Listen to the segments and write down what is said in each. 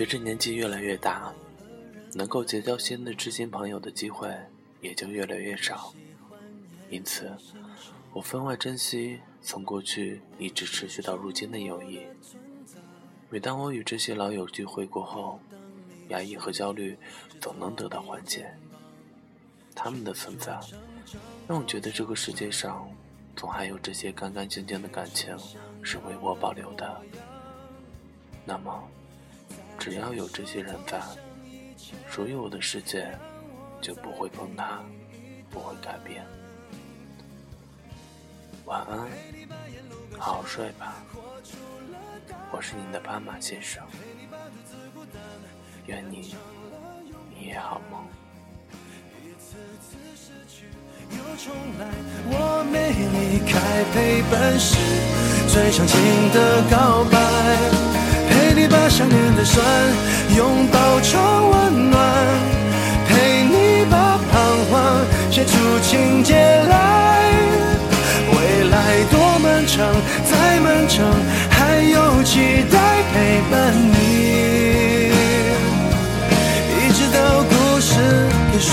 随着年纪越来越大，能够结交新的知心朋友的机会也就越来越少，因此，我分外珍惜从过去一直持续到如今的友谊。每当我与这些老友聚会过后，压抑和焦虑总能得到缓解。他们的存在，让我觉得这个世界上总还有这些干干净净的感情是为我保留的。那么，只要有这些人在，属于我的世界就不会崩塌，不会改变。晚安，好好睡吧。我是您的斑马先生，愿你一夜好梦。我没离开，陪伴是最长情的告白，想念的酸拥抱成温暖，陪你把彷徨写出情节来。未来多漫长，再漫长。还有期待陪伴你，一直到故事给说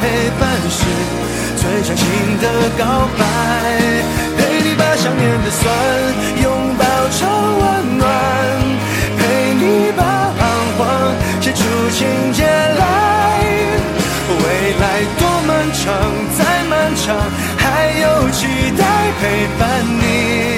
陪伴是最长情的告白。陪你把想念的酸拥抱成温暖，陪你把彷徨写出情节来。未来多漫长，再漫长，还有期待陪伴你。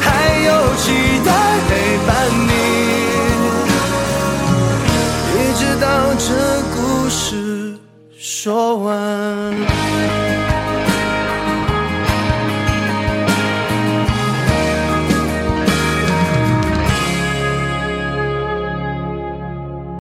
还有期待陪伴你，一直到这故事。说完。